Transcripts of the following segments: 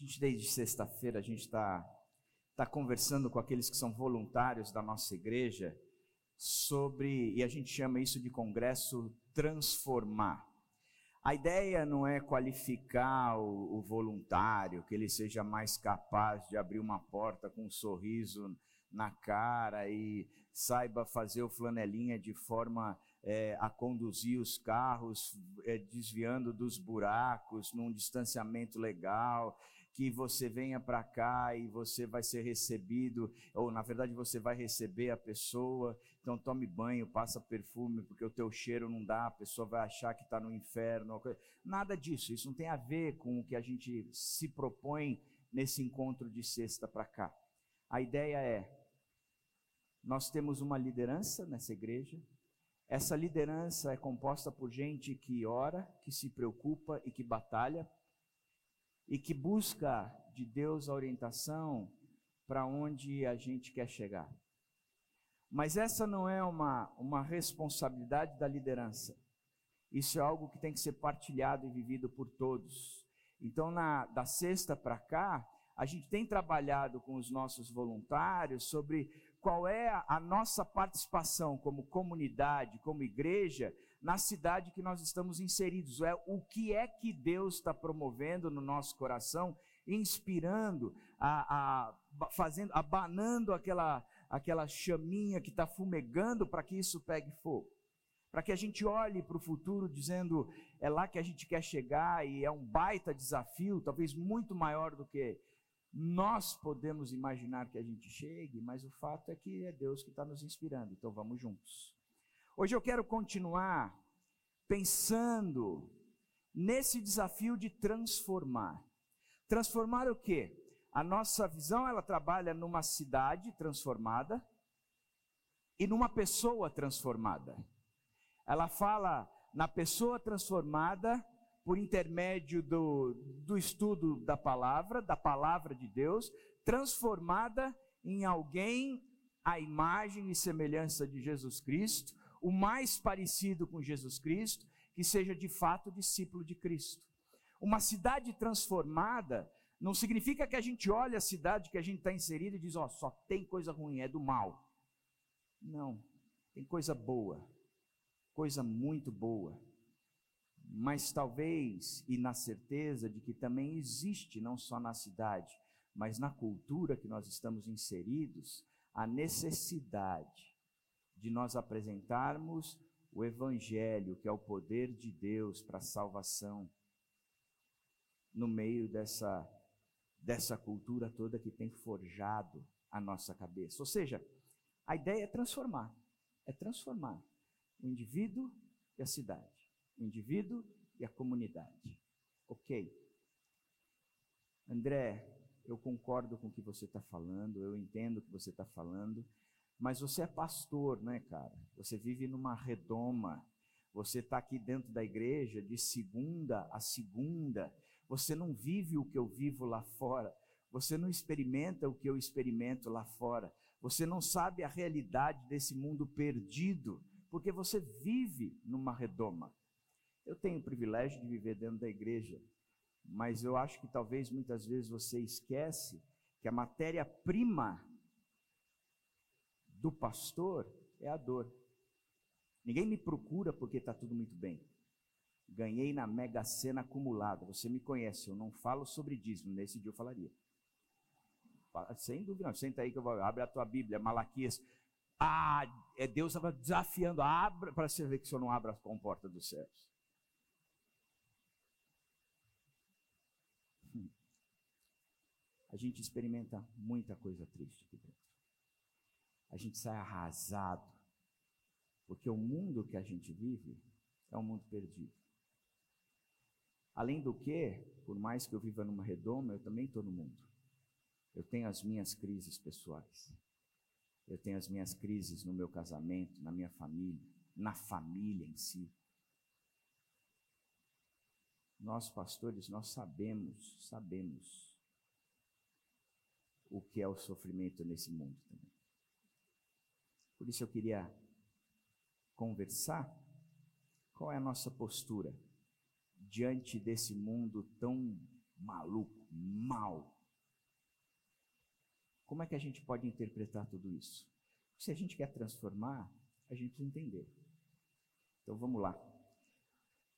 Gente, desde sexta-feira, a gente está tá conversando com aqueles que são voluntários da nossa igreja sobre, e a gente chama isso de congresso transformar. A ideia não é qualificar o, o, voluntário, que ele seja mais capaz de abrir uma porta com um sorriso na cara e saiba fazer o flanelinha de forma é, a conduzir os carros, é, desviando dos buracos, num distanciamento legal, que você venha para cá e você vai ser recebido, ou na verdade você vai receber a pessoa, então tome banho, passa perfume, porque o teu cheiro não dá, a pessoa vai achar que está no inferno. Nada disso, isso não tem a ver com o que a gente se propõe nesse encontro de sexta para cá. A ideia é, nós temos uma liderança nessa igreja, essa liderança é composta por gente que ora, que se preocupa e que batalha, e que busca de Deus a orientação para onde a gente quer chegar. Mas essa não é uma, uma responsabilidade da liderança. Isso é algo que tem que ser partilhado e vivido por todos. Então, na, da sexta para cá, a gente tem trabalhado com os nossos voluntários sobre qual é a nossa participação como comunidade, como igreja, na cidade que nós estamos inseridos. É o que é que Deus está promovendo no nosso coração, inspirando, a, a, fazendo, abanando aquela, aquela chaminha que está fumegando para que isso pegue fogo. Para que a gente olhe para o futuro dizendo, é lá que a gente quer chegar e é um baita desafio, talvez muito maior do que nós podemos imaginar que a gente chegue, mas o fato é que é Deus que está nos inspirando, então vamos juntos. Hoje eu quero continuar pensando nesse desafio de transformar. Transformar o quê? A nossa visão, ela trabalha numa cidade transformada e numa pessoa transformada. Ela fala na pessoa transformada por intermédio do, do estudo da palavra, da palavra de Deus, transformada em alguém à imagem e semelhança de Jesus Cristo, o mais parecido com Jesus Cristo, que seja de fato discípulo de Cristo. Uma cidade transformada não significa que a gente olha a cidade que a gente está inserido e diz, ó, oh, só tem coisa ruim, é do mal. Não, tem coisa boa, coisa muito boa mas talvez, e na certeza de que também existe, não só na cidade, mas na cultura que nós estamos inseridos, a necessidade de nós apresentarmos o Evangelho, que é o poder de Deus para a salvação, no meio dessa, dessa cultura toda que tem forjado a nossa cabeça. Ou seja, a ideia é transformar, é transformar o indivíduo e a cidade o indivíduo e a comunidade. Ok. André, eu concordo com o que você está falando, eu entendo o que você está falando, mas você é pastor, né, cara? Você vive numa redoma, você está aqui dentro da igreja de segunda a segunda, você não vive o que eu vivo lá fora, você não experimenta o que eu experimento lá fora, você não sabe a realidade desse mundo perdido, porque você vive numa redoma. Eu tenho o privilégio de viver dentro da igreja, mas eu acho que talvez muitas vezes você esquece que a matéria-prima do pastor é a dor. Ninguém me procura porque está tudo muito bem. Ganhei na mega sena acumulada. Você me conhece, eu não falo sobre dízimo. Nesse dia eu falaria. Sem dúvida, não. senta aí que eu vou. Abre a tua Bíblia, Malaquias. Ah, é Deus estava desafiando. Abra para você ver que o senhor não abra a comporta dos céus. a gente experimenta muita coisa triste aqui dentro. A gente sai arrasado, porque o mundo que a gente vive é um mundo perdido. Além do que, por mais que eu viva numa redoma, eu também estou no mundo. Eu tenho as minhas crises pessoais. Eu tenho as minhas crises no meu casamento, na minha família, na família em si. Nós, pastores, nós sabemos, sabemos o que é o sofrimento nesse mundo também. Por isso eu queria conversar qual é a nossa postura diante desse mundo tão maluco, mal. Como é que a gente pode interpretar tudo isso? Se a gente quer transformar, a gente precisa entender. Então vamos lá.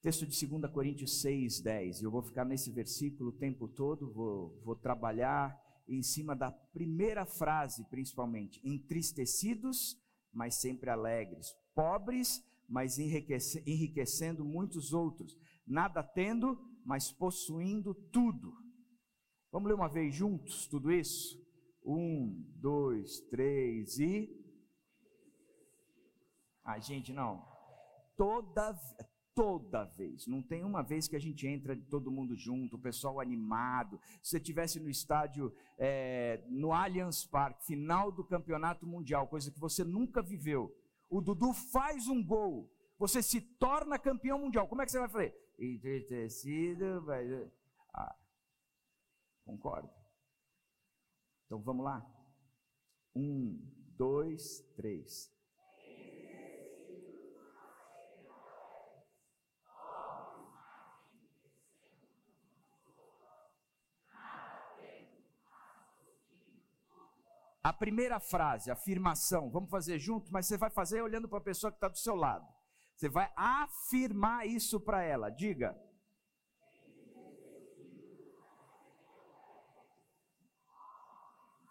Texto de 2 Coríntios 6, 10. Eu vou ficar nesse versículo o tempo todo, vou, vou trabalhar em cima da primeira frase, principalmente. Entristecidos, mas sempre alegres. Pobres, mas enriquece, enriquecendo muitos outros. Nada tendo, mas possuindo tudo. Vamos ler uma vez juntos tudo isso? Um, dois, três e. Ah, gente, não. Toda, toda vez. Não tem uma vez que a gente entra todo mundo junto, o pessoal animado. Se você estivesse no estádio, é, no Allianz Parque, final do campeonato mundial, coisa que você nunca viveu. O Dudu faz um gol, você se torna campeão mundial. Como é que você vai fazer? Entristecido, vai. Ah, concordo. Então vamos lá. Um, dois, três. A primeira frase, afirmação, vamos fazer junto, mas você vai fazer olhando para a pessoa que está do seu lado. Você vai afirmar isso para ela. Diga.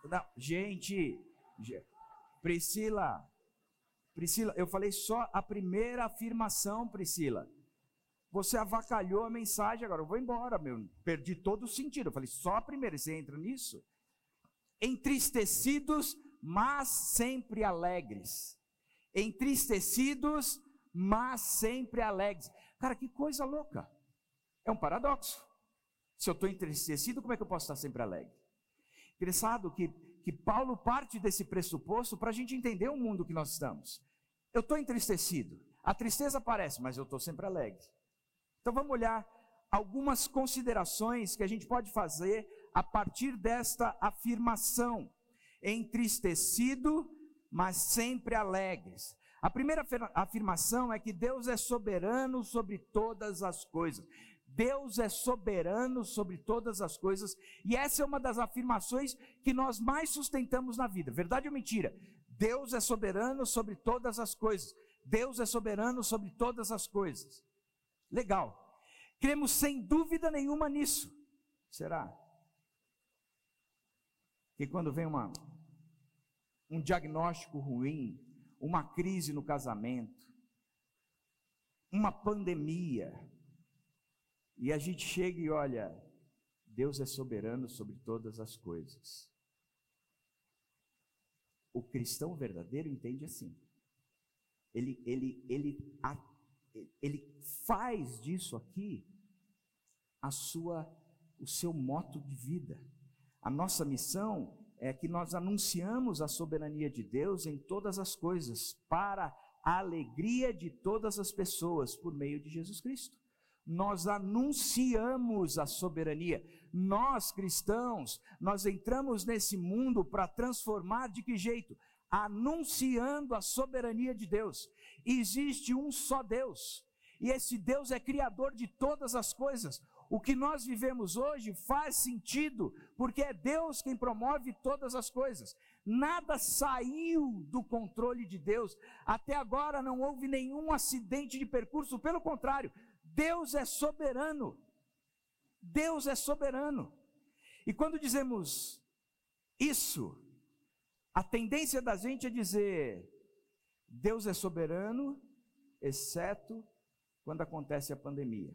Não, gente, Priscila, Priscila, eu falei só a primeira afirmação, Priscila. Você avacalhou a mensagem, agora eu vou embora, meu. Perdi todo o sentido. Eu falei só a primeira, você entra nisso? Entristecidos, mas sempre alegres. Entristecidos, mas sempre alegres. Cara, que coisa louca. É um paradoxo. Se eu estou entristecido, como é que eu posso estar sempre alegre? Interessado que, que Paulo parte desse pressuposto para a gente entender o mundo que nós estamos. Eu estou entristecido. A tristeza aparece, mas eu estou sempre alegre. Então vamos olhar algumas considerações que a gente pode fazer a partir desta afirmação: entristecido, mas sempre alegres. A primeira afirmação é que Deus é soberano sobre todas as coisas. Deus é soberano sobre todas as coisas, e essa é uma das afirmações que nós mais sustentamos na vida. Verdade ou mentira? Deus é soberano sobre todas as coisas. Deus é soberano sobre todas as coisas. Legal. Cremos sem dúvida nenhuma nisso. Será? Que quando vem uma, um diagnóstico ruim, uma crise no casamento, uma pandemia, e a gente chega e olha, Deus é soberano sobre todas as coisas. O cristão verdadeiro entende assim. Ele, ele, ele, ele faz disso aqui a sua, o seu moto de vida. A nossa missão é que nós anunciamos a soberania de Deus em todas as coisas, para a alegria de todas as pessoas, por meio de Jesus Cristo. Nós anunciamos a soberania. Nós cristãos, nós entramos nesse mundo para transformar de que jeito? Anunciando a soberania de Deus. Existe um só Deus. E esse Deus é criador de todas as coisas. O que nós vivemos hoje faz sentido, porque é Deus quem promove todas as coisas. Nada saiu do controle de Deus. Até agora não houve nenhum acidente de percurso, pelo contrário, Deus é soberano. Deus é soberano. E quando dizemos isso, a tendência da gente é dizer: Deus é soberano, exceto quando acontece a pandemia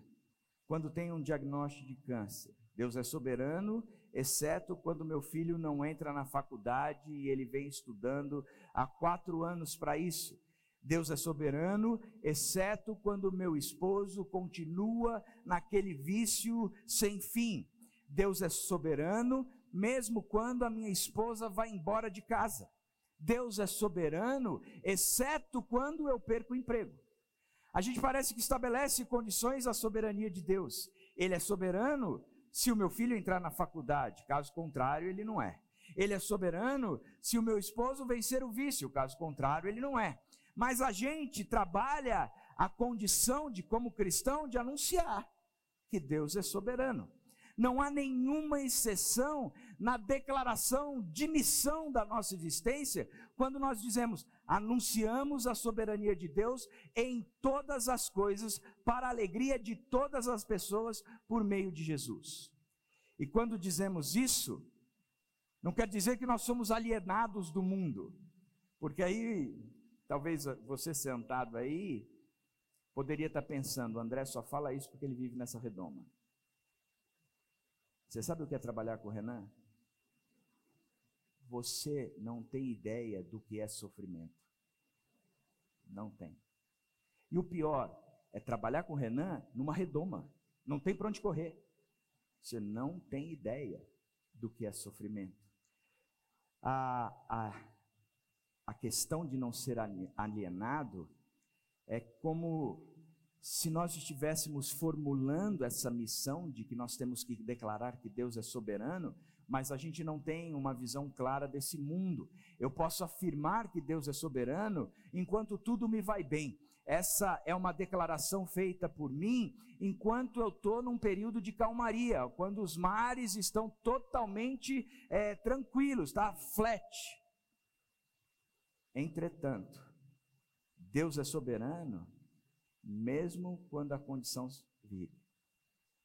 quando tem um diagnóstico de câncer. Deus é soberano, exceto quando meu filho não entra na faculdade e ele vem estudando há quatro anos para isso. Deus é soberano, exceto quando meu esposo continua naquele vício sem fim. Deus é soberano, mesmo quando a minha esposa vai embora de casa. Deus é soberano, exceto quando eu perco o emprego. A gente parece que estabelece condições à soberania de Deus. Ele é soberano se o meu filho entrar na faculdade, caso contrário, ele não é. Ele é soberano se o meu esposo vencer o vício, caso contrário, ele não é. Mas a gente trabalha a condição de, como cristão, de anunciar que Deus é soberano. Não há nenhuma exceção na declaração de missão da nossa existência, quando nós dizemos: anunciamos a soberania de Deus em todas as coisas, para a alegria de todas as pessoas, por meio de Jesus. E quando dizemos isso, não quer dizer que nós somos alienados do mundo, porque aí, talvez você sentado aí, poderia estar pensando: André só fala isso porque ele vive nessa redoma. Você sabe o que é trabalhar com o Renan? Você não tem ideia do que é sofrimento. Não tem. E o pior é trabalhar com o Renan numa redoma. Não tem para onde correr. Você não tem ideia do que é sofrimento. A, a, a questão de não ser alienado é como se nós estivéssemos formulando essa missão de que nós temos que declarar que Deus é soberano, mas a gente não tem uma visão clara desse mundo. Eu posso afirmar que Deus é soberano enquanto tudo me vai bem. Essa é uma declaração feita por mim enquanto eu estou num período de calmaria, quando os mares estão totalmente é, tranquilos, tá? Flat. Entretanto, Deus é soberano mesmo quando a condição vire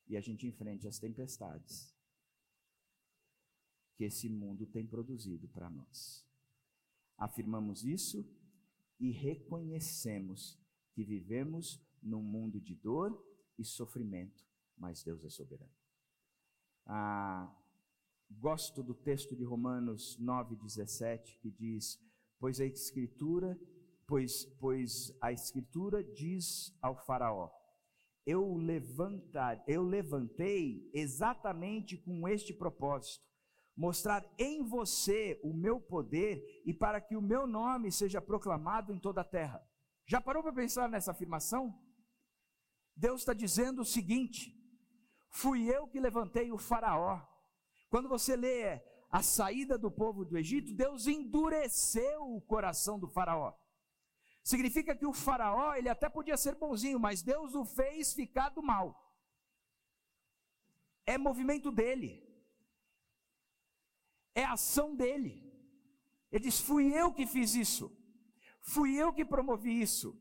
e a gente enfrente as tempestades que esse mundo tem produzido para nós. Afirmamos isso e reconhecemos que vivemos num mundo de dor e sofrimento, mas Deus é soberano. Ah, gosto do texto de Romanos 9,17 que diz: Pois a Escritura pois, pois a Escritura diz ao Faraó: eu, levantar, eu levantei exatamente com este propósito, mostrar em você o meu poder e para que o meu nome seja proclamado em toda a terra. Já parou para pensar nessa afirmação? Deus está dizendo o seguinte: fui eu que levantei o Faraó. Quando você lê a saída do povo do Egito, Deus endureceu o coração do Faraó. Significa que o faraó, ele até podia ser bonzinho, mas Deus o fez ficar do mal. É movimento dele. É ação dele. Ele diz: Fui eu que fiz isso. Fui eu que promovi isso.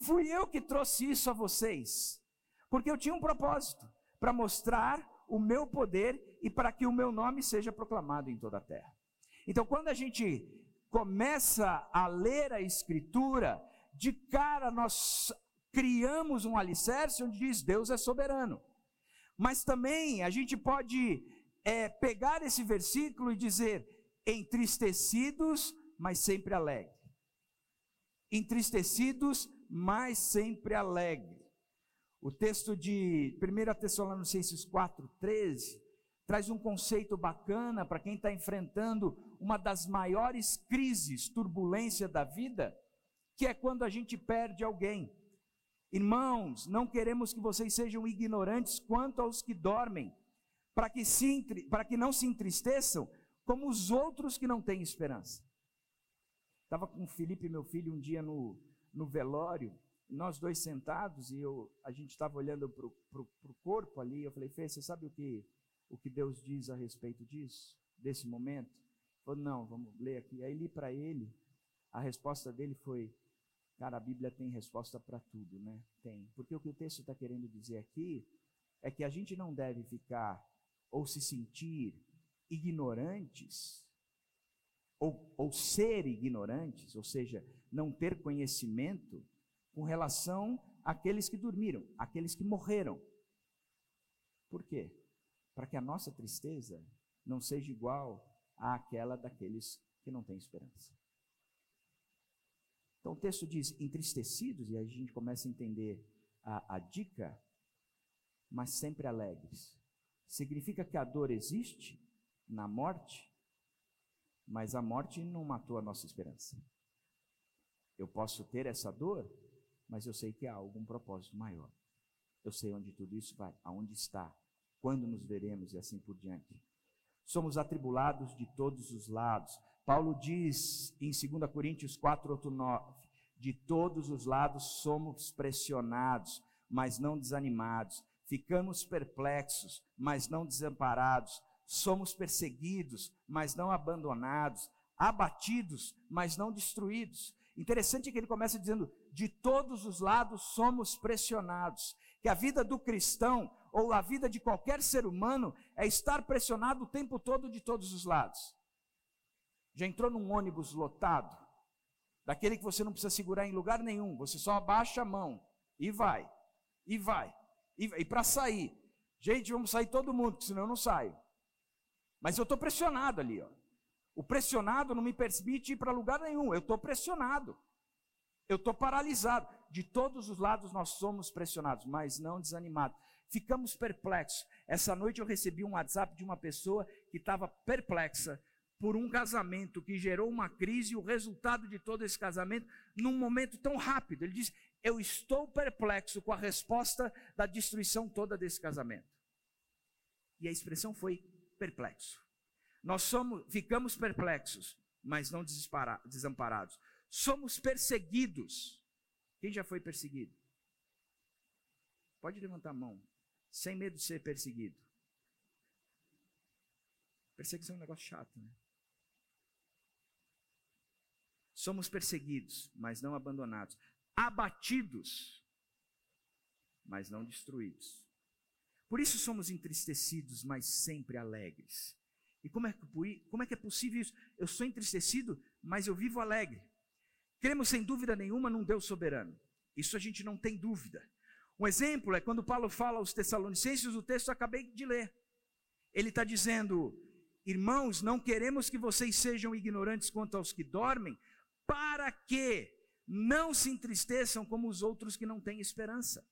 Fui eu que trouxe isso a vocês. Porque eu tinha um propósito para mostrar o meu poder e para que o meu nome seja proclamado em toda a terra. Então, quando a gente começa a ler a Escritura, de cara nós criamos um alicerce onde diz Deus é soberano. Mas também a gente pode é, pegar esse versículo e dizer entristecidos, mas sempre alegre. Entristecidos, mas sempre alegre. O texto de 1 Tessalonicenses 4,13 traz um conceito bacana para quem está enfrentando uma das maiores crises, turbulência da vida, que é quando a gente perde alguém. Irmãos, não queremos que vocês sejam ignorantes quanto aos que dormem, para que, se, para que não se entristeçam como os outros que não têm esperança. Estava com o Felipe, meu filho, um dia no, no velório, nós dois sentados, e eu, a gente estava olhando para o corpo ali, eu falei, Fê, você sabe o que, o que Deus diz a respeito disso, desse momento? Ele falou, não, vamos ler aqui. Aí li para ele, a resposta dele foi, cara, a Bíblia tem resposta para tudo, né? Tem. Porque o que o texto está querendo dizer aqui é que a gente não deve ficar ou se sentir ignorantes, ou, ou ser ignorantes, ou seja, não ter conhecimento com relação àqueles que dormiram, àqueles que morreram. Por quê? Para que a nossa tristeza não seja igual àquela daqueles que não têm esperança. Então o texto diz entristecidos, e a gente começa a entender a, a dica, mas sempre alegres. Significa que a dor existe na morte, mas a morte não matou a nossa esperança. Eu posso ter essa dor, mas eu sei que há algum propósito maior. Eu sei onde tudo isso vai, aonde está, quando nos veremos e assim por diante. Somos atribulados de todos os lados. Paulo diz em 2 Coríntios 4, 8, 9: De todos os lados somos pressionados, mas não desanimados, ficamos perplexos, mas não desamparados, somos perseguidos, mas não abandonados, abatidos, mas não destruídos. Interessante que ele começa dizendo: de todos os lados somos pressionados. Que a vida do cristão, ou a vida de qualquer ser humano, é estar pressionado o tempo todo de todos os lados. Já entrou num ônibus lotado? Daquele que você não precisa segurar em lugar nenhum, você só abaixa a mão e vai, e vai. E, e para sair, gente, vamos sair todo mundo, senão eu não saio. Mas eu estou pressionado ali, ó. O pressionado não me permite ir para lugar nenhum, eu estou pressionado. Eu estou paralisado. De todos os lados nós somos pressionados, mas não desanimados. Ficamos perplexos. Essa noite eu recebi um WhatsApp de uma pessoa que estava perplexa por um casamento que gerou uma crise e o resultado de todo esse casamento num momento tão rápido. Ele diz: Eu estou perplexo com a resposta da destruição toda desse casamento. E a expressão foi perplexo. Nós somos, ficamos perplexos, mas não desamparados. Somos perseguidos. Quem já foi perseguido? Pode levantar a mão, sem medo de ser perseguido. Perseguição é um negócio chato, né? Somos perseguidos, mas não abandonados. Abatidos, mas não destruídos. Por isso somos entristecidos, mas sempre alegres. E como é, que, como é que é possível isso? Eu sou entristecido, mas eu vivo alegre. Cremos sem dúvida nenhuma num Deus soberano. Isso a gente não tem dúvida. Um exemplo é quando Paulo fala aos Tessalonicenses, o texto eu acabei de ler. Ele está dizendo: Irmãos, não queremos que vocês sejam ignorantes quanto aos que dormem, para que não se entristeçam como os outros que não têm esperança.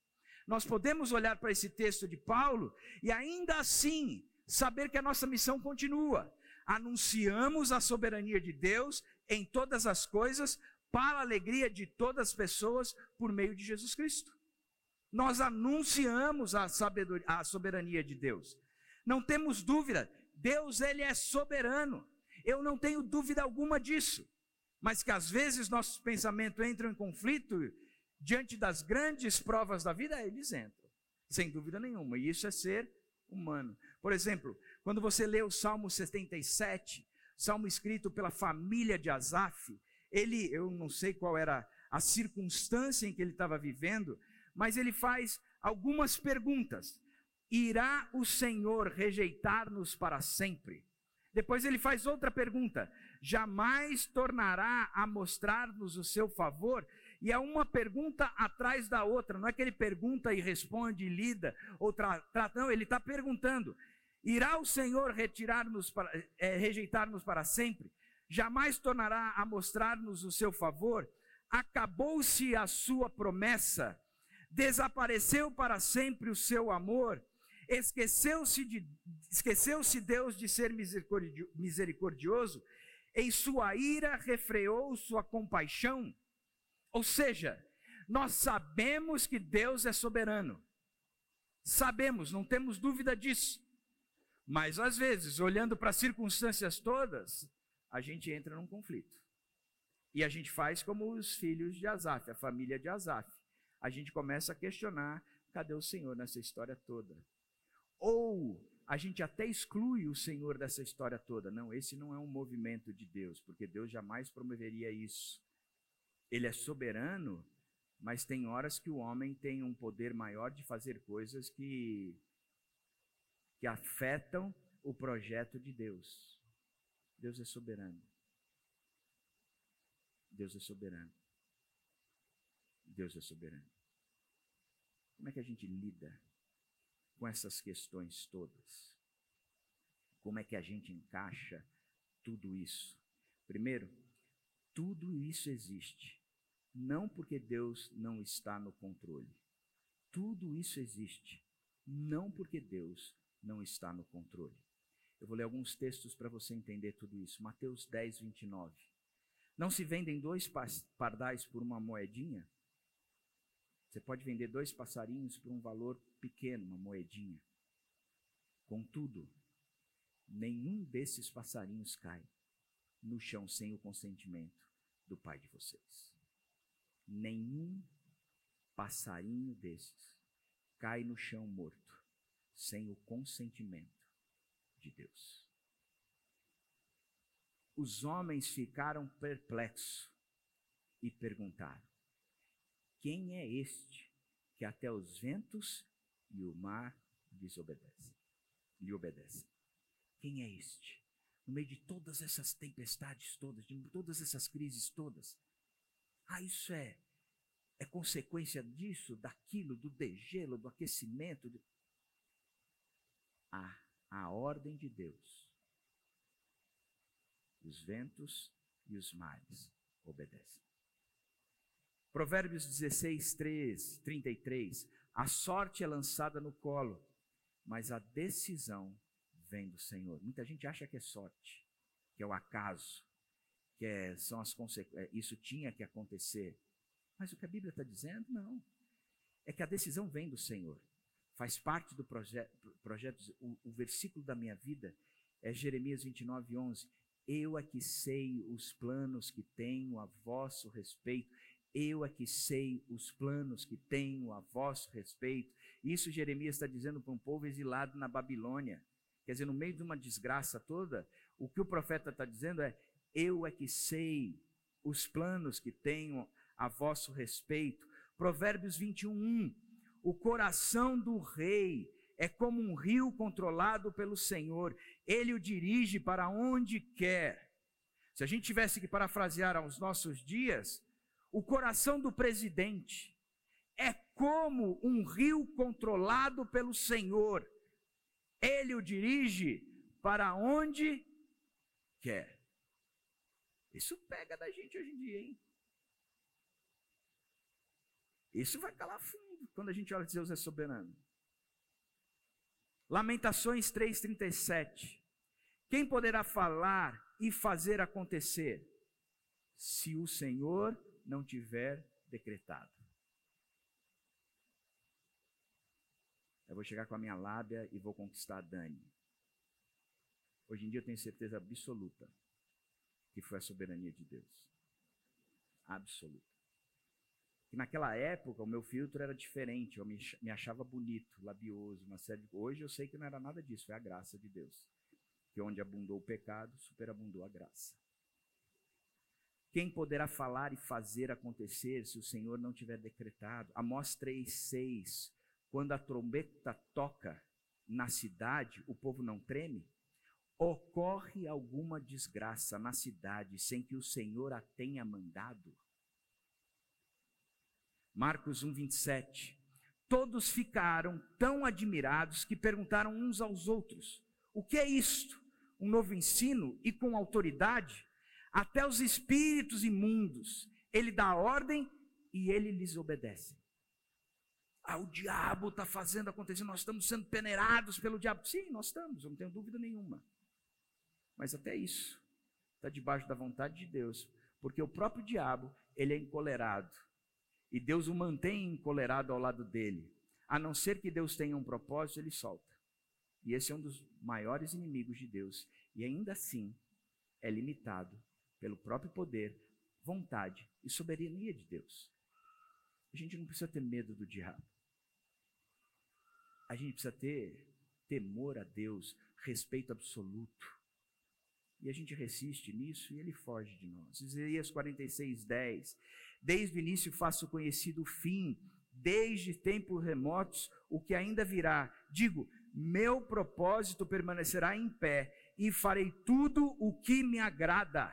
Nós podemos olhar para esse texto de Paulo e ainda assim saber que a nossa missão continua. Anunciamos a soberania de Deus em todas as coisas, para a alegria de todas as pessoas, por meio de Jesus Cristo. Nós anunciamos a, a soberania de Deus. Não temos dúvida, Deus ele é soberano. Eu não tenho dúvida alguma disso. Mas que às vezes nossos pensamentos entram em conflito diante das grandes provas da vida, eles entram, sem dúvida nenhuma. E isso é ser humano. Por exemplo, quando você lê o Salmo 77, salmo escrito pela família de Asaf, ele, eu não sei qual era a circunstância em que ele estava vivendo, mas ele faz algumas perguntas. Irá o Senhor rejeitar-nos para sempre? Depois ele faz outra pergunta: jamais tornará a mostrar-nos o seu favor? E é uma pergunta atrás da outra, não é que ele pergunta e responde, e lida, ou trata, não, ele está perguntando: Irá o Senhor retirar-nos para, é, rejeitar-nos para sempre? Jamais tornará a mostrar-nos o seu favor? Acabou-se a sua promessa? Desapareceu para sempre o seu amor? Esqueceu-se de, esqueceu-se Deus de ser misericordioso? Em sua ira refreou sua compaixão? Ou seja, nós sabemos que Deus é soberano. Sabemos, não temos dúvida disso. Mas às vezes, olhando para as circunstâncias todas, a gente entra num conflito. E a gente faz como os filhos de Asaf, a família de Asaf. A gente começa a questionar: cadê o Senhor nessa história toda? Ou a gente até exclui o Senhor dessa história toda. Não, esse não é um movimento de Deus, porque Deus jamais promoveria isso. Ele é soberano, mas tem horas que o homem tem um poder maior de fazer coisas que que afetam o projeto de Deus. Deus é soberano. Deus é soberano. Deus é soberano. Como é que a gente lida com essas questões todas? Como é que a gente encaixa tudo isso? Primeiro, tudo isso existe, não porque Deus não está no controle. Tudo isso existe, não porque Deus não está no controle. Eu vou ler alguns textos para você entender tudo isso. Mateus 10, 29. Não se vendem dois pardais por uma moedinha? Você pode vender dois passarinhos por um valor pequeno, uma moedinha. Contudo, nenhum desses passarinhos cai no chão sem o consentimento do Pai de vocês. Nenhum passarinho desses cai no chão morto, sem o consentimento de Deus. Os homens ficaram perplexos e perguntaram: Quem é este que até os ventos e o mar desobedecem? Lhe obedecem. Quem é este? No meio de todas essas tempestades todas, de todas essas crises todas. Ah, isso é é consequência disso, daquilo, do degelo, do aquecimento. De... A ordem de Deus. Os ventos e os mares obedecem. Provérbios 16, 3, 33. A sorte é lançada no colo, mas a decisão vem do Senhor. Muita gente acha que é sorte, que é o acaso, que é, são as. É, isso tinha que acontecer. Mas o que a Bíblia está dizendo, não. É que a decisão vem do Senhor. Faz parte do proje projeto. O, o, versículo da minha vida é Jeremias 29, 11. Eu é que sei os planos que tenho a vosso respeito. Eu é que sei os planos que tenho a vosso respeito. Isso Jeremias está dizendo para um povo exilado na Babilônia. Quer dizer, no meio de uma desgraça toda, o que o profeta está dizendo é: Eu é que sei os planos que tenho a vosso respeito. Provérbios 21, 1. O coração do rei é como um rio controlado pelo Senhor, ele o dirige para onde quer. Se a gente tivesse que parafrasear aos nossos dias, o coração do presidente é como um rio controlado pelo Senhor, ele o dirige para onde quer. Isso pega da gente hoje em dia, hein? Isso vai calar fundo quando a gente olha que Deus é soberano. Lamentações 3,37. Quem poderá falar e fazer acontecer se o Senhor não tiver decretado? Eu vou chegar com a minha lábia e vou conquistar a Dani. Hoje em dia eu tenho certeza absoluta que foi a soberania de Deus. Absoluta que naquela época o meu filtro era diferente, eu me, achava bonito, labioso, uma série de... Hoje eu sei que não era nada disso, foi a graça de Deus. Que onde abundou o pecado, superabundou a graça. Quem poderá falar e fazer acontecer se o Senhor não tiver decretado? Amós 3,6. Quando a trombeta toca na cidade, o povo não treme? Ocorre alguma desgraça na cidade sem que o Senhor a tenha mandado? Marcos 1, 27. Todos ficaram tão admirados que perguntaram uns aos outros: O que é isto? Um novo ensino e com autoridade? Até os espíritos imundos, ele dá ordem e ele lhes obedece. Ah, o diabo está fazendo acontecer, nós estamos sendo peneirados pelo diabo. Sim, nós estamos, eu não tenho dúvida nenhuma. Mas até isso está debaixo da vontade de Deus, porque o próprio diabo, ele é encolerado e Deus o mantém encolerado ao lado dele. A não ser que Deus tenha um propósito, ele solta. E esse é um dos maiores inimigos de Deus. E ainda assim, é limitado pelo próprio poder, vontade e soberania de Deus. A gente não precisa ter medo do diabo. A gente precisa ter temor a Deus, respeito absoluto. E a gente resiste nisso e ele foge de nós. Isaías 46, 10. Desde o início faço conhecido o fim, desde tempos remotos o que ainda virá. Digo, meu propósito permanecerá em pé e farei tudo o que me agrada.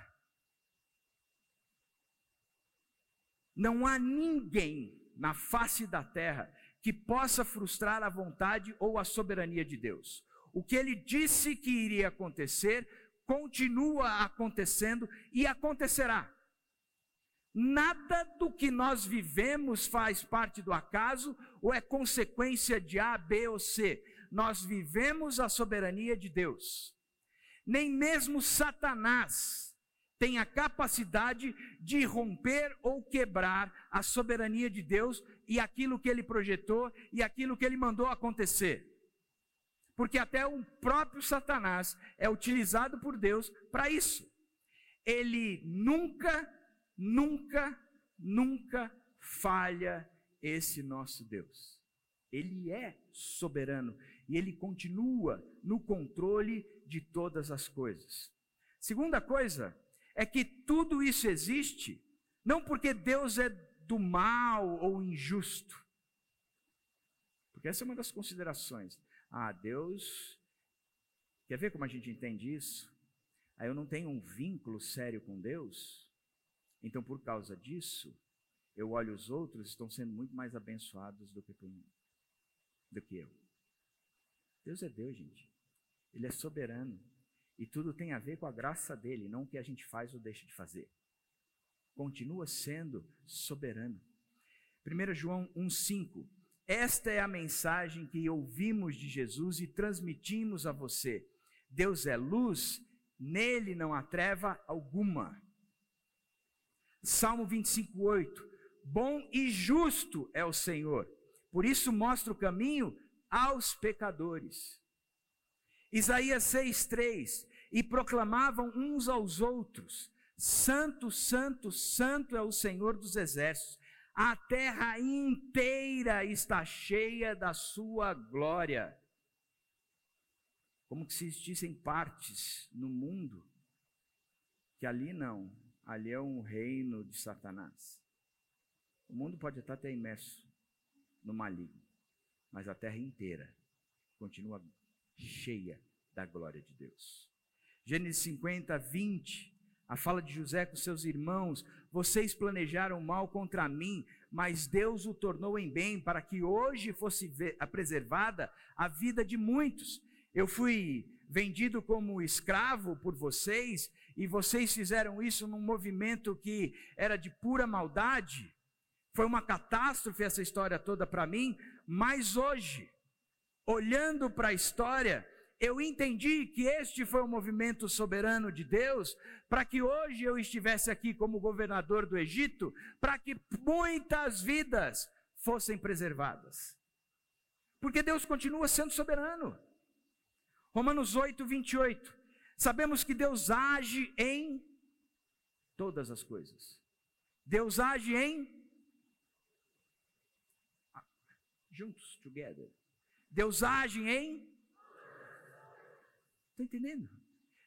Não há ninguém na face da terra que possa frustrar a vontade ou a soberania de Deus. O que ele disse que iria acontecer, continua acontecendo e acontecerá. Nada do que nós vivemos faz parte do acaso ou é consequência de A, B ou C. Nós vivemos a soberania de Deus. Nem mesmo Satanás tem a capacidade de romper ou quebrar a soberania de Deus e aquilo que ele projetou e aquilo que ele mandou acontecer. Porque até o próprio Satanás é utilizado por Deus para isso. Ele nunca Nunca, nunca falha esse nosso Deus. Ele é soberano e ele continua no controle de todas as coisas. Segunda coisa é que tudo isso existe não porque Deus é do mal ou injusto. Porque essa é uma das considerações. Ah, Deus. Quer ver como a gente entende isso? Ah, eu não tenho um vínculo sério com Deus. Então, por causa disso, eu olho os outros estão sendo muito mais abençoados do que, do que eu. Deus é Deus, gente. Ele é soberano. E tudo tem a ver com a graça dele, não o que a gente faz ou deixa de fazer. Continua sendo soberano. 1 João 1,5 Esta é a mensagem que ouvimos de Jesus e transmitimos a você. Deus é luz, nele não há treva alguma. Salmo 25, 8. Bom e justo é o Senhor, por isso mostra o caminho aos pecadores. Isaías 6,3: E proclamavam uns aos outros: Santo, Santo, Santo é o Senhor dos exércitos, a terra inteira está cheia da sua glória. Como que se existissem partes no mundo que ali não, ali é um reino de Satanás. O mundo pode até ter imerso no maligno, mas a terra inteira continua cheia da glória de Deus. Gênesis 50, 20, a fala de José com seus irmãos: Vocês planejaram mal contra mim, mas Deus o tornou em bem, para que hoje fosse preservada a vida de muitos. Eu fui vendido como escravo por vocês, e vocês fizeram isso num movimento que era de pura maldade. Foi uma catástrofe essa história toda para mim, mas hoje, olhando para a história, eu entendi que este foi o movimento soberano de Deus, para que hoje eu estivesse aqui como governador do Egito, para que muitas vidas fossem preservadas. Porque Deus continua sendo soberano. Romanos 8, 28. Sabemos que Deus age em todas as coisas. Deus age em juntos, together. Deus age em. Está entendendo?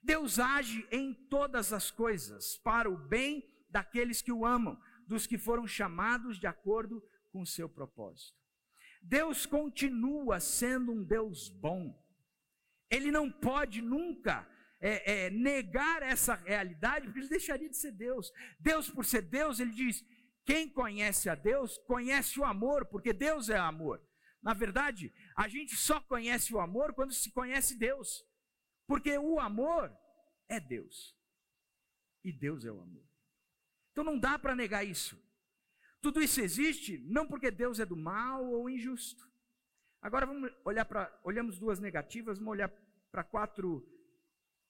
Deus age em todas as coisas para o bem daqueles que o amam, dos que foram chamados de acordo com o seu propósito. Deus continua sendo um Deus bom. Ele não pode nunca é, é, negar essa realidade, porque ele deixaria de ser Deus. Deus, por ser Deus, ele diz: quem conhece a Deus, conhece o amor, porque Deus é amor. Na verdade, a gente só conhece o amor quando se conhece Deus. Porque o amor é Deus. E Deus é o amor. Então não dá para negar isso. Tudo isso existe não porque Deus é do mal ou injusto. Agora vamos olhar para, olhamos duas negativas, vamos olhar para quatro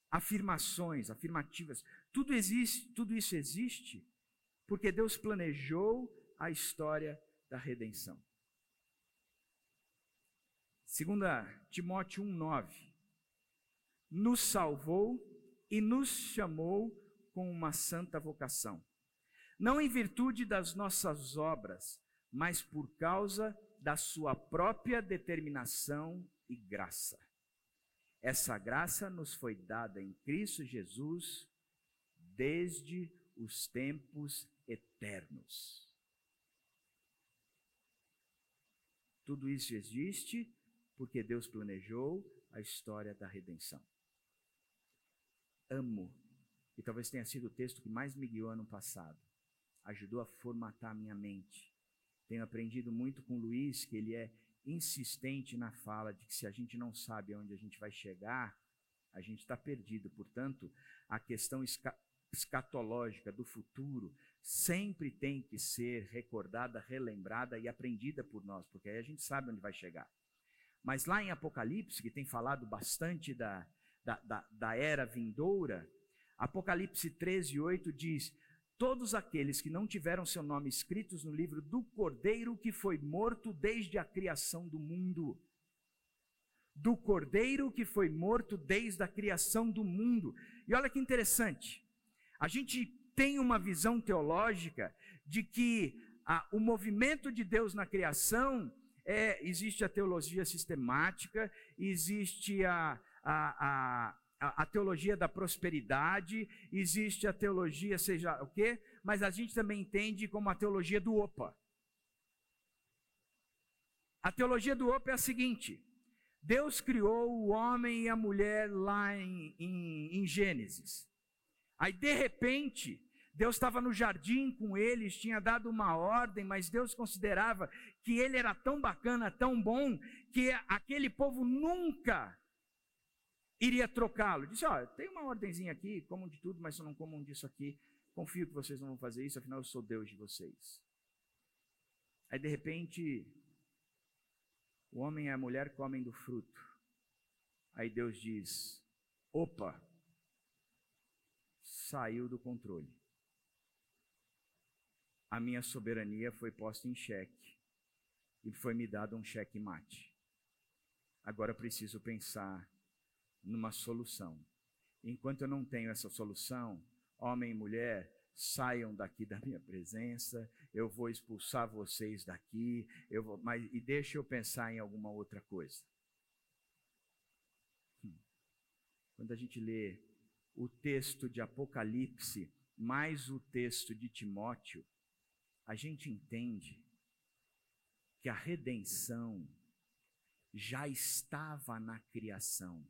afirmações, afirmativas. Tudo existe, tudo isso existe porque Deus planejou a história da redenção. 2 Timóteo 1,9 Nos salvou e nos chamou com uma santa vocação, não em virtude das nossas obras, mas por causa da sua própria determinação e graça. Essa graça nos foi dada em Cristo Jesus desde os tempos eternos. Tudo isso existe porque Deus planejou a história da redenção. Amo, e talvez tenha sido o texto que mais me guiou ano passado, ajudou a formatar minha mente. Tenho aprendido muito com o Luiz, que ele é insistente na fala de que se a gente não sabe aonde a gente vai chegar, a gente está perdido. Portanto, a questão escatológica do futuro sempre tem que ser recordada, relembrada e aprendida por nós, porque aí a gente sabe onde vai chegar. Mas lá em Apocalipse, que tem falado bastante da, da, da, da era vindoura, Apocalipse 13, 8 diz: Todos aqueles que não tiveram seu nome escritos no livro do Cordeiro que foi morto desde a criação do mundo. Do Cordeiro que foi morto desde a criação do mundo. E olha que interessante. A gente tem uma visão teológica de que ah, o movimento de Deus na criação é, existe a teologia sistemática, existe a, a, a, a teologia da prosperidade, existe a teologia, seja o quê, mas a gente também entende como a teologia do opa. A teologia do opa é a seguinte: Deus criou o homem e a mulher lá em, em, em Gênesis. Aí, de repente, Deus estava no jardim com eles, tinha dado uma ordem, mas Deus considerava que ele era tão bacana, tão bom, que aquele povo nunca iria trocá-lo. Disse: Ó, tem uma ordenzinha aqui, comam de tudo, mas só não comam disso aqui. Confio que vocês não vão fazer isso, afinal eu sou Deus de vocês. Aí, de repente, o homem e a mulher comem do fruto. Aí Deus diz: opa, saiu do controle. A minha soberania foi posta em xeque e foi me dado um cheque mate. Agora preciso pensar numa solução. Enquanto eu não tenho essa solução, homem e mulher, saiam daqui da minha presença, eu vou expulsar vocês daqui, eu vou, mas e deixa eu pensar em alguma outra coisa. Hum. Quando a gente lê o texto de Apocalipse mais o texto de Timóteo, a gente entende que a redenção já estava na criação.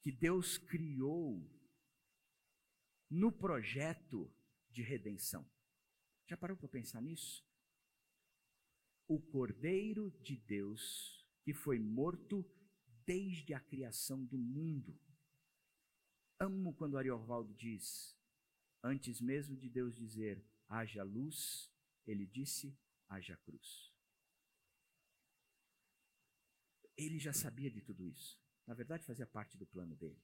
Que Deus criou no projeto de redenção. Já parou para pensar nisso? O Cordeiro de Deus que foi morto desde a criação do mundo. Amo quando Ariovaldo diz: antes mesmo de Deus dizer haja luz, ele disse haja cruz. Ele já sabia de tudo isso. Na verdade, fazia parte do plano dele.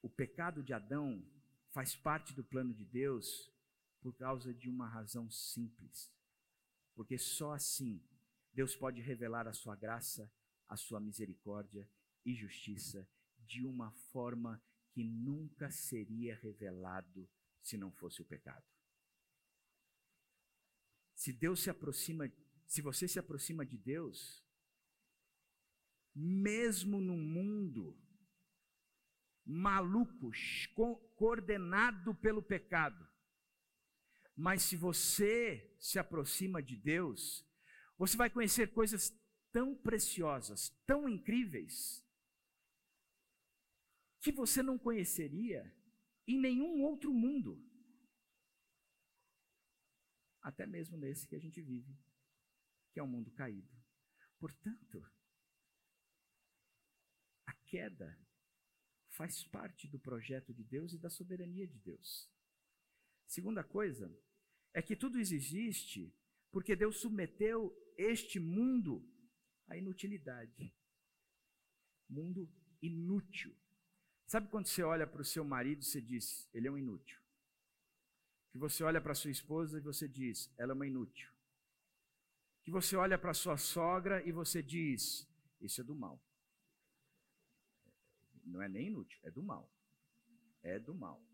O pecado de Adão faz parte do plano de Deus por causa de uma razão simples. Porque só assim Deus pode revelar a sua graça, a sua misericórdia e justiça de uma forma que nunca seria revelado se não fosse o pecado. Se Deus se aproxima, se você se aproxima de Deus, mesmo no mundo maluco, coordenado pelo pecado. Mas se você se aproxima de Deus, você vai conhecer coisas tão preciosas, tão incríveis, que você não conheceria em nenhum outro mundo. Até mesmo nesse que a gente vive, que é um mundo caído. Portanto, a queda faz parte do projeto de Deus e da soberania de Deus. Segunda coisa é que tudo existe porque Deus submeteu este mundo à inutilidade. Mundo inútil. Sabe quando você olha para o seu marido e você diz, ele é um inútil? Que você olha para sua esposa e você diz, ela é uma inútil. Que você olha para sua sogra e você diz, isso é do mal. Não é nem inútil, é do mal. É do mal.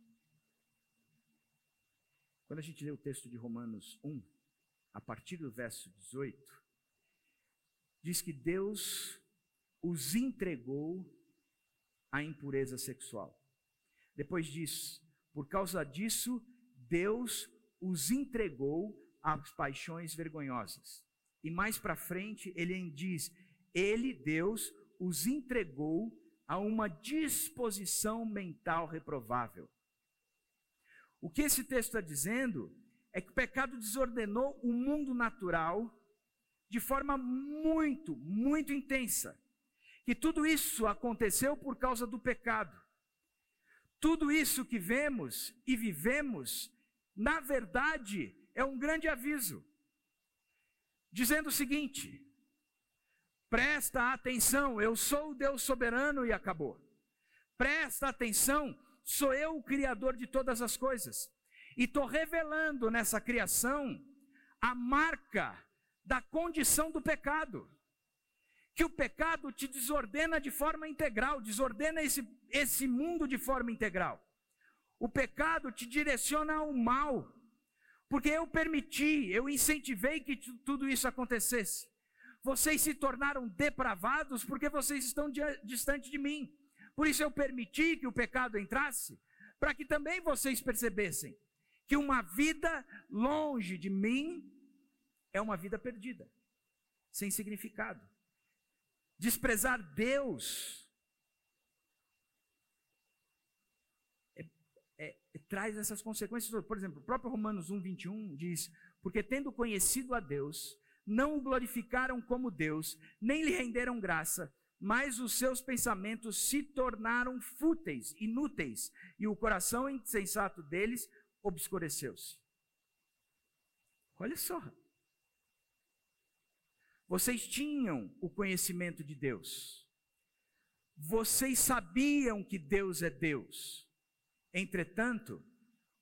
Quando a gente lê o texto de Romanos 1, a partir do verso 18, diz que Deus os entregou à impureza sexual. Depois diz, por causa disso, Deus os entregou às paixões vergonhosas. E mais para frente, ele diz: Ele, Deus, os entregou a uma disposição mental reprovável. O que esse texto está dizendo é que o pecado desordenou o mundo natural de forma muito, muito intensa. Que tudo isso aconteceu por causa do pecado. Tudo isso que vemos e vivemos, na verdade, é um grande aviso, dizendo o seguinte: Presta atenção, eu sou o Deus soberano e acabou. Presta atenção, sou eu o Criador de todas as coisas. E estou revelando nessa criação a marca da condição do pecado. Que o pecado te desordena de forma integral, desordena esse, esse mundo de forma integral. O pecado te direciona ao mal. Porque eu permiti, eu incentivei que tudo isso acontecesse. Vocês se tornaram depravados porque vocês estão distante de mim. Por isso eu permiti que o pecado entrasse, para que também vocês percebessem que uma vida longe de mim é uma vida perdida, sem significado. Desprezar Deus é, é, traz essas consequências. Por exemplo, o próprio Romanos 1, 21 diz: Porque tendo conhecido a Deus, não o glorificaram como Deus, nem lhe renderam graça, mas os seus pensamentos se tornaram fúteis, inúteis, e o coração insensato deles obscureceu-se. Olha só. Vocês tinham o conhecimento de Deus. Vocês sabiam que Deus é Deus. Entretanto,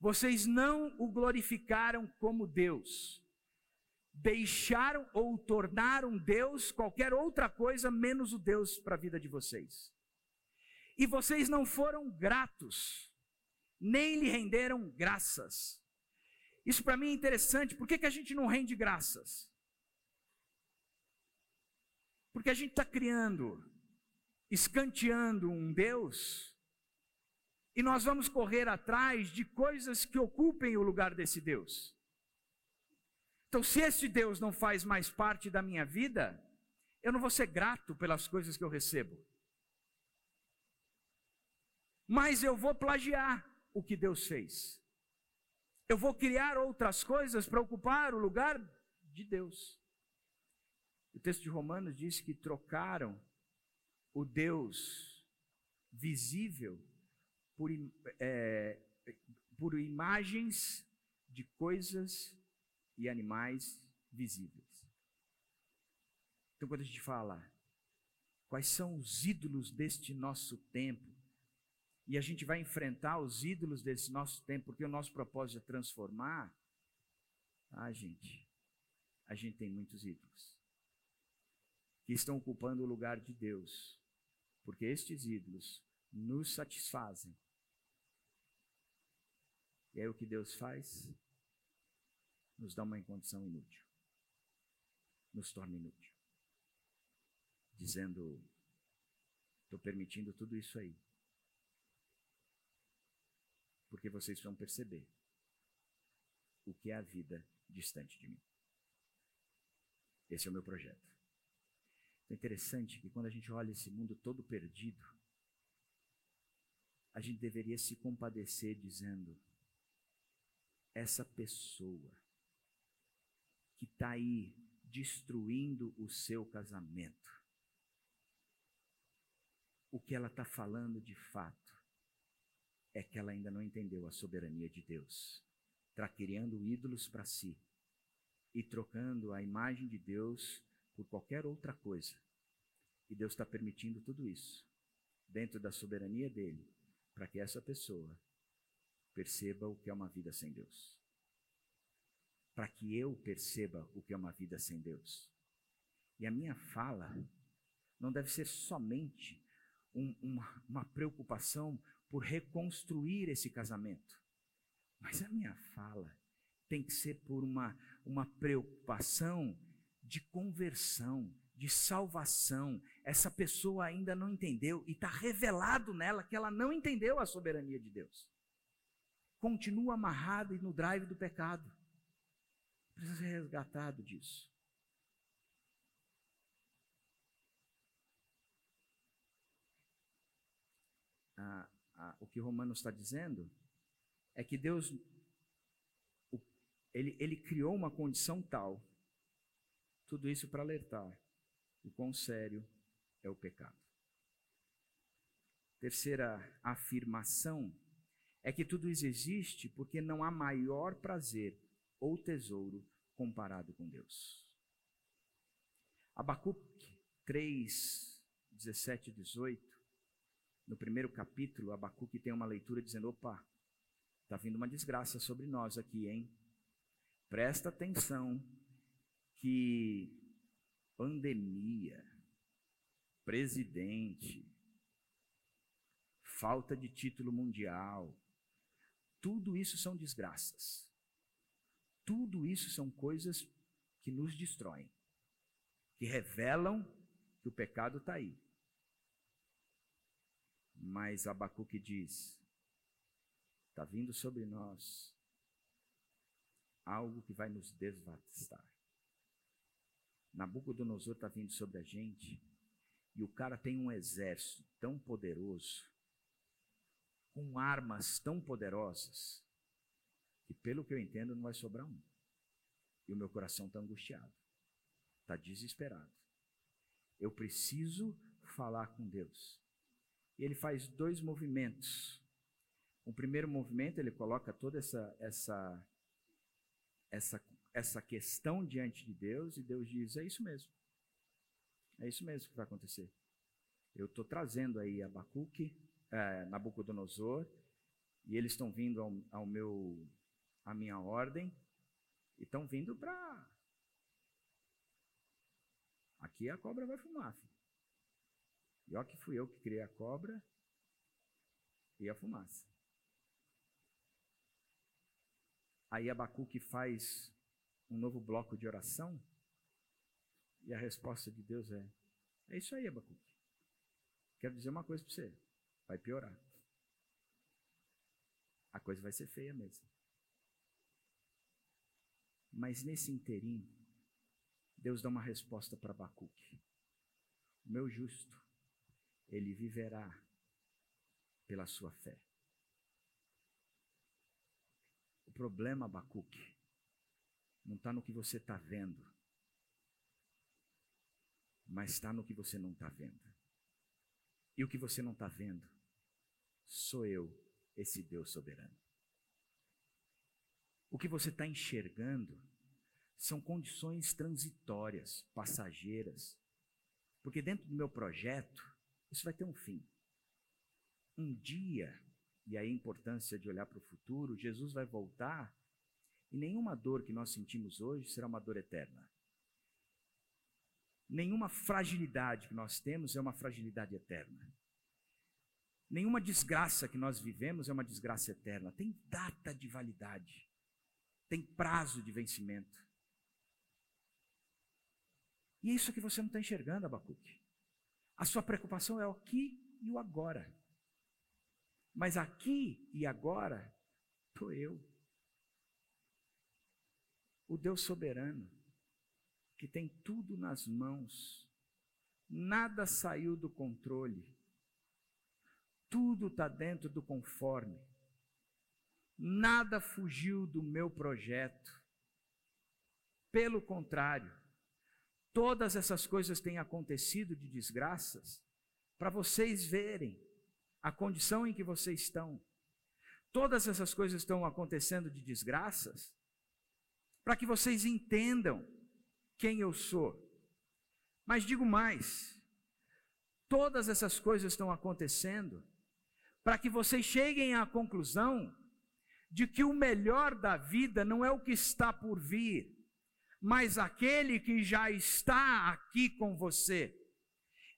vocês não o glorificaram como Deus. Deixaram ou tornaram Deus qualquer outra coisa menos o Deus para a vida de vocês. E vocês não foram gratos nem lhe renderam graças. Isso para mim é interessante. Por que, que a gente não rende graças? Porque a gente está criando, escanteando um Deus, e nós vamos correr atrás de coisas que ocupem o lugar desse Deus. Então, se esse Deus não faz mais parte da minha vida, eu não vou ser grato pelas coisas que eu recebo. Mas eu vou plagiar o que Deus fez. Eu vou criar outras coisas para ocupar o lugar de Deus. O texto de Romanos diz que trocaram o Deus visível por, é, por imagens de coisas e animais visíveis. Então, quando a gente fala quais são os ídolos deste nosso tempo, e a gente vai enfrentar os ídolos desse nosso tempo, porque o nosso propósito é transformar. Ah, gente, a gente tem muitos ídolos que estão ocupando o lugar de Deus, porque estes ídolos nos satisfazem. E aí o que Deus faz? Nos dá uma condição inútil, nos torna inútil, dizendo: estou permitindo tudo isso aí porque vocês vão perceber o que é a vida distante de mim. Esse é o meu projeto. É interessante que quando a gente olha esse mundo todo perdido, a gente deveria se compadecer dizendo: essa pessoa que está aí destruindo o seu casamento, o que ela está falando de fato é que ela ainda não entendeu a soberania de Deus. Está criando ídolos para si e trocando a imagem de Deus por qualquer outra coisa. E Deus está permitindo tudo isso, dentro da soberania dele, para que essa pessoa perceba o que é uma vida sem Deus. Para que eu perceba o que é uma vida sem Deus. E a minha fala não deve ser somente um, uma, uma preocupação por reconstruir esse casamento. Mas a minha fala tem que ser por uma, uma preocupação de conversão, de salvação. Essa pessoa ainda não entendeu e está revelado nela que ela não entendeu a soberania de Deus. Continua amarrada e no drive do pecado. Precisa ser resgatado disso. Ah, o que Romanos está dizendo é que Deus ele, ele criou uma condição tal, tudo isso para alertar o quão sério é o pecado. Terceira afirmação é que tudo isso existe porque não há maior prazer ou tesouro comparado com Deus. Abacuque 3, 17 e 18 no primeiro capítulo, Abacuque tem uma leitura dizendo: opa, está vindo uma desgraça sobre nós aqui, hein? Presta atenção que pandemia, presidente, falta de título mundial, tudo isso são desgraças. Tudo isso são coisas que nos destroem, que revelam que o pecado está aí. Mas Abacuque diz: está vindo sobre nós algo que vai nos devastar. Nabucodonosor está vindo sobre a gente e o cara tem um exército tão poderoso, com armas tão poderosas, que pelo que eu entendo não vai sobrar um. E o meu coração está angustiado, está desesperado. Eu preciso falar com Deus. E ele faz dois movimentos. O primeiro movimento, ele coloca toda essa, essa, essa, essa questão diante de Deus, e Deus diz: é isso mesmo. É isso mesmo que vai acontecer. Eu estou trazendo aí Abacuque, é, Nabucodonosor, e eles estão vindo ao, ao meu, à minha ordem, e estão vindo para. Aqui a cobra vai fumar. Filho. E olha que fui eu que criei a cobra e a fumaça. Aí Abacuque faz um novo bloco de oração e a resposta de Deus é: É isso aí, Abacuque. Quero dizer uma coisa para você: vai piorar. A coisa vai ser feia mesmo. Mas nesse inteirinho, Deus dá uma resposta para Abacuque. O meu justo, ele viverá pela sua fé. O problema, Abacuque, não está no que você está vendo, mas está no que você não está vendo. E o que você não está vendo, sou eu, esse Deus soberano. O que você está enxergando são condições transitórias, passageiras. Porque dentro do meu projeto, isso vai ter um fim. Um dia, e aí a importância de olhar para o futuro, Jesus vai voltar e nenhuma dor que nós sentimos hoje será uma dor eterna. Nenhuma fragilidade que nós temos é uma fragilidade eterna. Nenhuma desgraça que nós vivemos é uma desgraça eterna. Tem data de validade. Tem prazo de vencimento. E é isso que você não está enxergando, Abacuque. A sua preocupação é o aqui e o agora. Mas aqui e agora, estou eu. O Deus soberano que tem tudo nas mãos, nada saiu do controle, tudo está dentro do conforme, nada fugiu do meu projeto. Pelo contrário, todas essas coisas têm acontecido de desgraças para vocês verem a condição em que vocês estão. Todas essas coisas estão acontecendo de desgraças para que vocês entendam quem eu sou. Mas digo mais: todas essas coisas estão acontecendo para que vocês cheguem à conclusão de que o melhor da vida não é o que está por vir, mas aquele que já está aqui com você,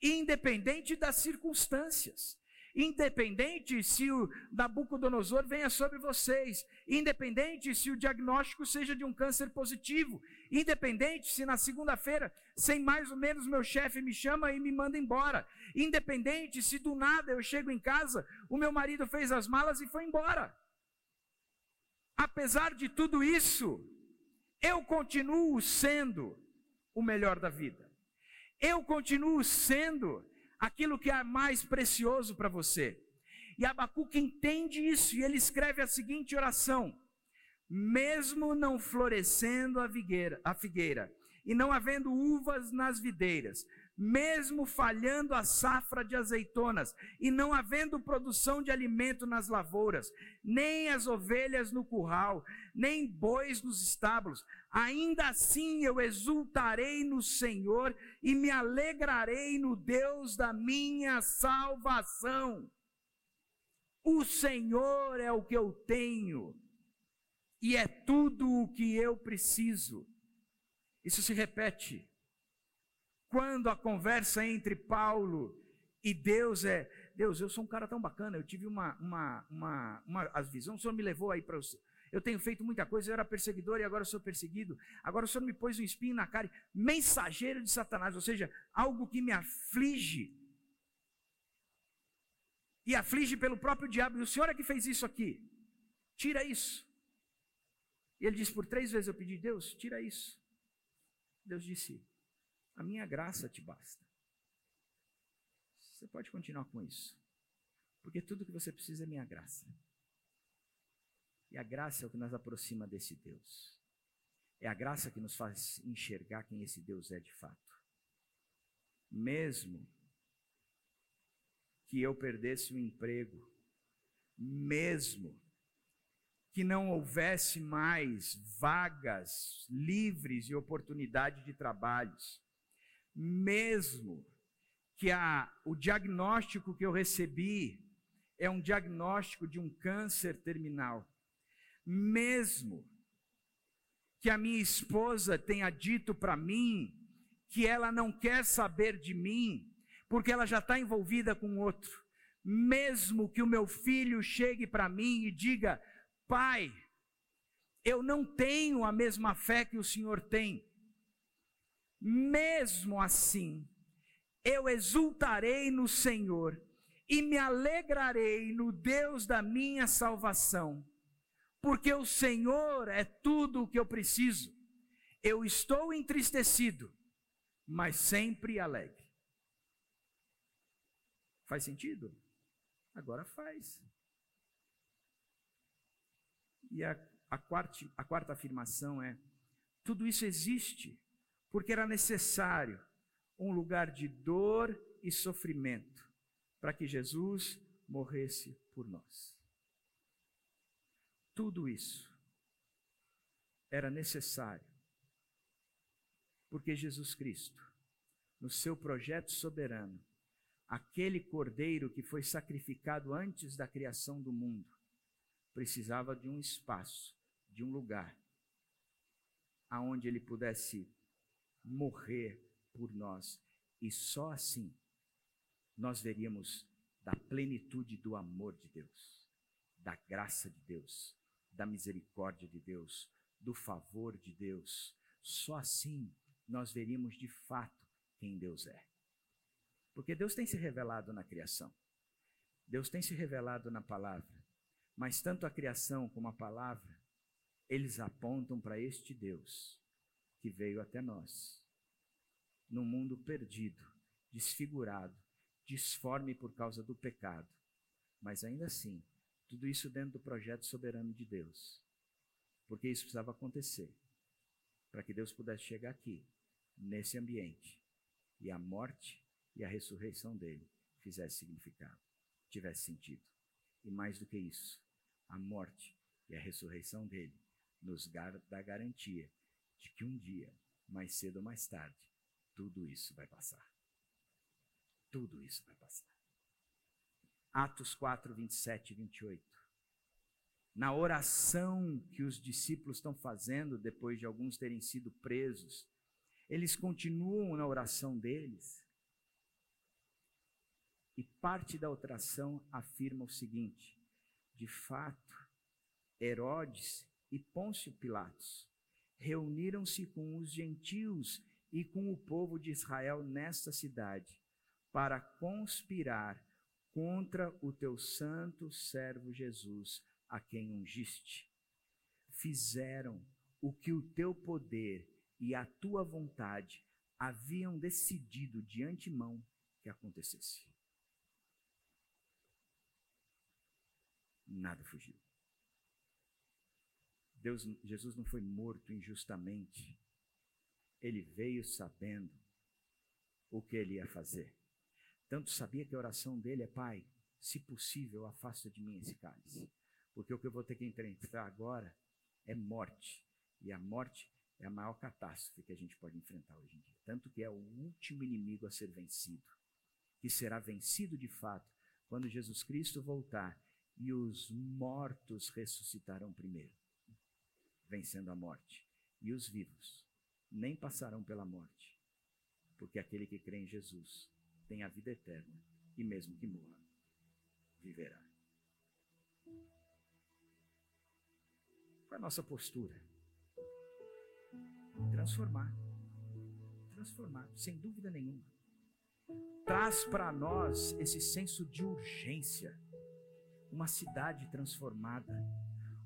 independente das circunstâncias. Independente se o Nabucodonosor venha sobre vocês, independente se o diagnóstico seja de um câncer positivo, independente se na segunda-feira, sem mais ou menos, meu chefe me chama e me manda embora, independente se do nada eu chego em casa, o meu marido fez as malas e foi embora. Apesar de tudo isso, eu continuo sendo o melhor da vida. Eu continuo sendo aquilo que é mais precioso para você. E Abacuque entende isso e ele escreve a seguinte oração: Mesmo não florescendo a figueira, a figueira e não havendo uvas nas videiras, mesmo falhando a safra de azeitonas e não havendo produção de alimento nas lavouras, nem as ovelhas no curral, nem bois nos estábulos, ainda assim eu exultarei no Senhor e me alegrarei no Deus da minha salvação. O Senhor é o que eu tenho e é tudo o que eu preciso. Isso se repete. Quando a conversa entre Paulo e Deus é, Deus, eu sou um cara tão bacana, eu tive uma, uma, uma, uma as visões, o Senhor me levou aí para Eu tenho feito muita coisa, eu era perseguidor e agora sou perseguido. Agora o Senhor me pôs um espinho na cara, mensageiro de Satanás, ou seja, algo que me aflige. E aflige pelo próprio diabo. E o Senhor é que fez isso aqui. Tira isso. E ele disse: Por três vezes eu pedi, Deus, tira isso. Deus disse: A minha graça te basta. Você pode continuar com isso. Porque tudo que você precisa é minha graça. E a graça é o que nos aproxima desse Deus. É a graça que nos faz enxergar quem esse Deus é de fato. Mesmo que eu perdesse o emprego, mesmo que não houvesse mais vagas livres e oportunidade de trabalhos, mesmo que a, o diagnóstico que eu recebi é um diagnóstico de um câncer terminal. Mesmo que a minha esposa tenha dito para mim que ela não quer saber de mim, porque ela já está envolvida com outro. Mesmo que o meu filho chegue para mim e diga: Pai, eu não tenho a mesma fé que o Senhor tem. Mesmo assim, eu exultarei no Senhor e me alegrarei no Deus da minha salvação, porque o Senhor é tudo o que eu preciso. Eu estou entristecido, mas sempre alegre. Faz sentido? Agora faz. E a, a, quarta, a quarta afirmação é: tudo isso existe porque era necessário um lugar de dor e sofrimento para que Jesus morresse por nós. Tudo isso era necessário, porque Jesus Cristo, no seu projeto soberano, aquele cordeiro que foi sacrificado antes da criação do mundo, precisava de um espaço, de um lugar, aonde ele pudesse morrer por nós. E só assim nós veríamos da plenitude do amor de Deus, da graça de Deus, da misericórdia de Deus, do favor de Deus. Só assim nós veríamos de fato quem Deus é. Porque Deus tem se revelado na criação. Deus tem se revelado na palavra. Mas tanto a criação como a palavra, eles apontam para este Deus que veio até nós, num mundo perdido, desfigurado, disforme por causa do pecado. Mas ainda assim, tudo isso dentro do projeto soberano de Deus. Porque isso precisava acontecer. Para que Deus pudesse chegar aqui, nesse ambiente, e a morte e a ressurreição dele fizesse significado, tivesse sentido. E mais do que isso, a morte e a ressurreição dele nos dá garantia de que um dia, mais cedo ou mais tarde, tudo isso vai passar. Tudo isso vai passar. Atos 4, 27 e 28. Na oração que os discípulos estão fazendo depois de alguns terem sido presos, eles continuam na oração deles. E parte da oração afirma o seguinte: de fato, Herodes e Pôncio Pilatos reuniram-se com os gentios e com o povo de Israel nesta cidade para conspirar contra o teu santo servo Jesus, a quem ungiste. Fizeram o que o teu poder e a tua vontade haviam decidido de antemão que acontecesse. Nada fugiu. Deus, Jesus não foi morto injustamente. Ele veio sabendo o que ele ia fazer. Tanto sabia que a oração dele é: Pai, se possível, afasta de mim esse cálice. Porque o que eu vou ter que enfrentar agora é morte. E a morte é a maior catástrofe que a gente pode enfrentar hoje em dia. Tanto que é o último inimigo a ser vencido. Que será vencido de fato quando Jesus Cristo voltar e os mortos ressuscitarão primeiro, vencendo a morte. E os vivos nem passarão pela morte, porque aquele que crê em Jesus tem a vida eterna e mesmo que morra, viverá. Qual é a nossa postura? Transformar. Transformar, sem dúvida nenhuma. Traz para nós esse senso de urgência. Uma cidade transformada.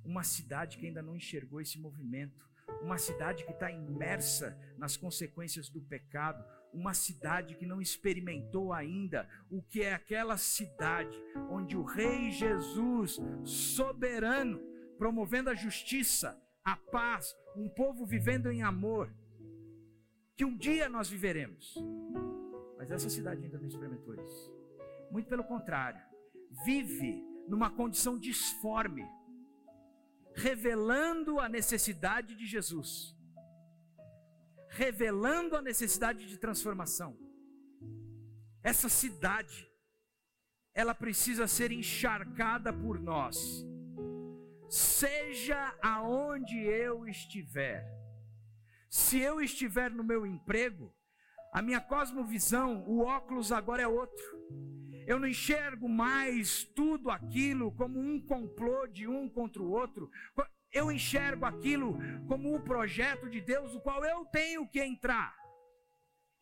Uma cidade que ainda não enxergou esse movimento. Uma cidade que está imersa nas consequências do pecado uma cidade que não experimentou ainda o que é aquela cidade onde o Rei Jesus, soberano, promovendo a justiça, a paz, um povo vivendo em amor, que um dia nós viveremos. Mas essa cidade ainda não experimentou isso. Muito pelo contrário, vive numa condição disforme, revelando a necessidade de Jesus revelando a necessidade de transformação. Essa cidade, ela precisa ser encharcada por nós, seja aonde eu estiver. Se eu estiver no meu emprego, a minha cosmovisão, o óculos agora é outro. Eu não enxergo mais tudo aquilo como um complô de um contra o outro eu enxergo aquilo como um projeto de Deus, o qual eu tenho que entrar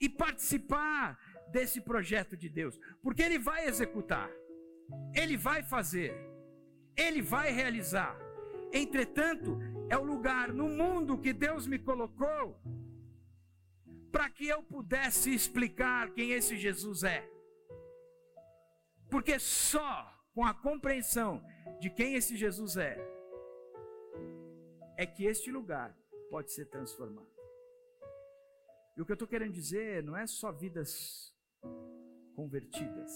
e participar desse projeto de Deus, porque Ele vai executar, Ele vai fazer, Ele vai realizar. Entretanto, é o lugar no mundo que Deus me colocou para que eu pudesse explicar quem esse Jesus é. Porque só com a compreensão de quem esse Jesus é, é que este lugar pode ser transformado. E o que eu estou querendo dizer não é só vidas convertidas,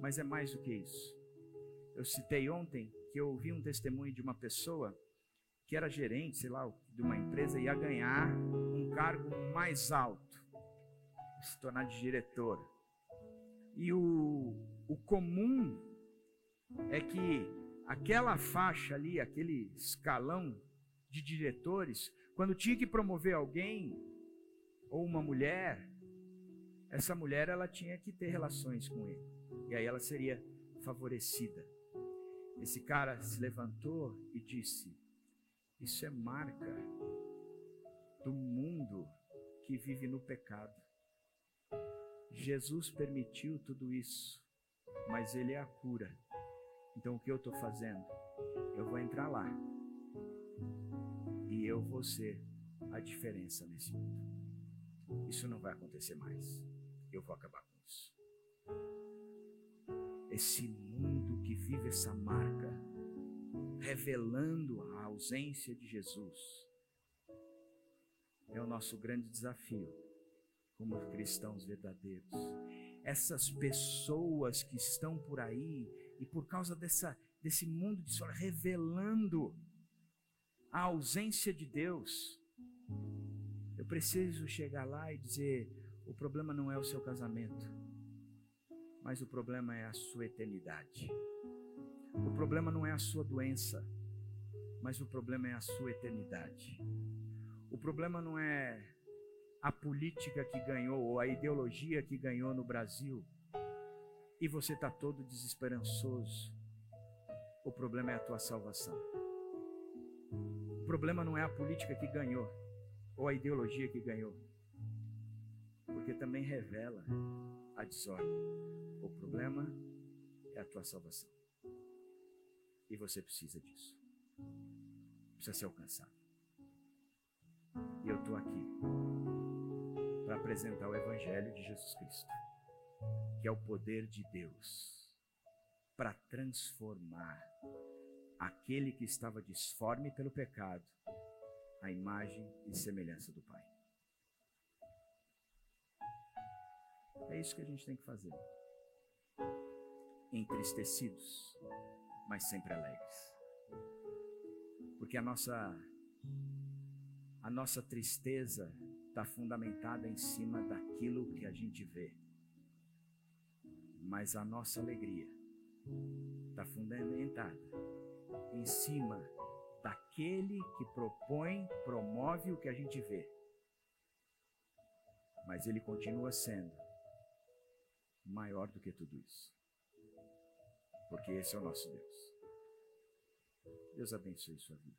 mas é mais do que isso. Eu citei ontem que eu ouvi um testemunho de uma pessoa que era gerente, sei lá, de uma empresa ia ganhar um cargo mais alto, se tornar de diretor. E o, o comum é que aquela faixa ali, aquele escalão de diretores, quando tinha que promover alguém ou uma mulher, essa mulher ela tinha que ter relações com ele. E aí ela seria favorecida. Esse cara se levantou e disse: Isso é marca do mundo que vive no pecado. Jesus permitiu tudo isso, mas ele é a cura. Então o que eu estou fazendo? Eu vou entrar lá e eu vou ser a diferença nesse mundo. Isso não vai acontecer mais. Eu vou acabar com isso. Esse mundo que vive essa marca, revelando a ausência de Jesus, é o nosso grande desafio como cristãos verdadeiros. Essas pessoas que estão por aí e por causa dessa, desse mundo de sol revelando a ausência de Deus, eu preciso chegar lá e dizer: o problema não é o seu casamento, mas o problema é a sua eternidade. O problema não é a sua doença, mas o problema é a sua eternidade. O problema não é a política que ganhou ou a ideologia que ganhou no Brasil e você está todo desesperançoso, o problema é a tua salvação. O problema não é a política que ganhou, ou a ideologia que ganhou, porque também revela a desordem. O problema é a tua salvação. E você precisa disso. Precisa ser alcançado. E eu estou aqui para apresentar o Evangelho de Jesus Cristo que é o poder de Deus para transformar aquele que estava disforme pelo pecado à imagem e semelhança do Pai. É isso que a gente tem que fazer. Entristecidos, mas sempre alegres. Porque a nossa a nossa tristeza está fundamentada em cima daquilo que a gente vê mas a nossa alegria está fundamentada em cima daquele que propõe, promove o que a gente vê. Mas ele continua sendo maior do que tudo isso. Porque esse é o nosso Deus. Deus abençoe sua vida.